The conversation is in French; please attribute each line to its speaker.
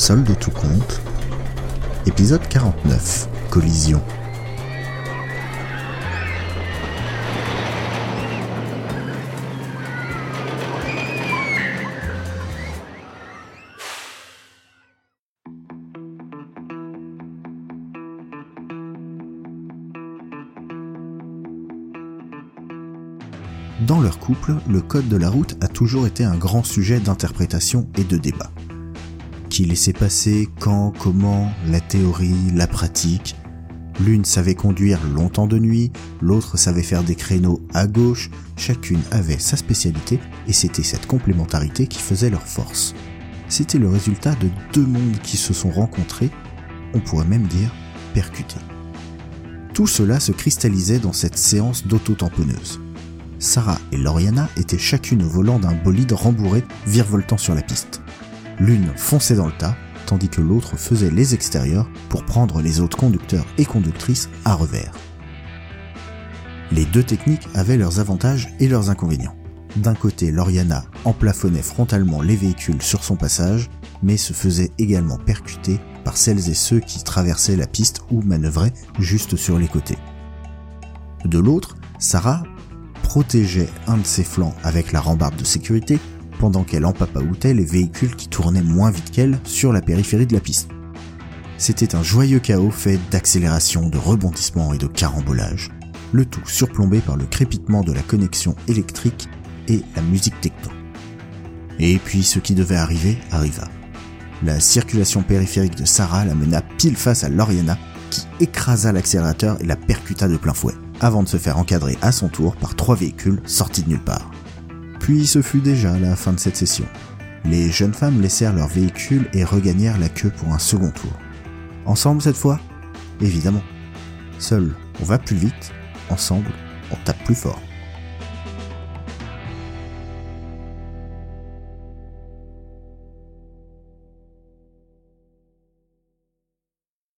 Speaker 1: Solde tout compte. Épisode 49. Collision. Dans leur couple, le code de la route a toujours été un grand sujet d'interprétation et de débat. Laissait passer, quand, comment, la théorie, la pratique. L'une savait conduire longtemps de nuit, l'autre savait faire des créneaux à gauche, chacune avait sa spécialité et c'était cette complémentarité qui faisait leur force. C'était le résultat de deux mondes qui se sont rencontrés, on pourrait même dire percutés. Tout cela se cristallisait dans cette séance d'auto-tamponneuse. Sarah et Loriana étaient chacune au volant d'un bolide rembourré virevoltant sur la piste. L'une fonçait dans le tas, tandis que l'autre faisait les extérieurs pour prendre les autres conducteurs et conductrices à revers. Les deux techniques avaient leurs avantages et leurs inconvénients. D'un côté, Loriana emplafonnait frontalement les véhicules sur son passage, mais se faisait également percuter par celles et ceux qui traversaient la piste ou manœuvraient juste sur les côtés. De l'autre, Sarah protégeait un de ses flancs avec la rambarde de sécurité pendant qu'elle empapaoutait les véhicules qui tournaient moins vite qu'elle sur la périphérie de la piste. C'était un joyeux chaos fait d'accélération, de rebondissements et de carambolage, le tout surplombé par le crépitement de la connexion électrique et la musique techno. Et puis ce qui devait arriver arriva. La circulation périphérique de Sarah la mena pile face à Loriana qui écrasa l'accélérateur et la percuta de plein fouet avant de se faire encadrer à son tour par trois véhicules sortis de nulle part. Puis ce fut déjà la fin de cette session. Les jeunes femmes laissèrent leur véhicule et regagnèrent la queue pour un second tour. Ensemble cette fois? Évidemment. Seul, on va plus vite, ensemble, on tape plus fort.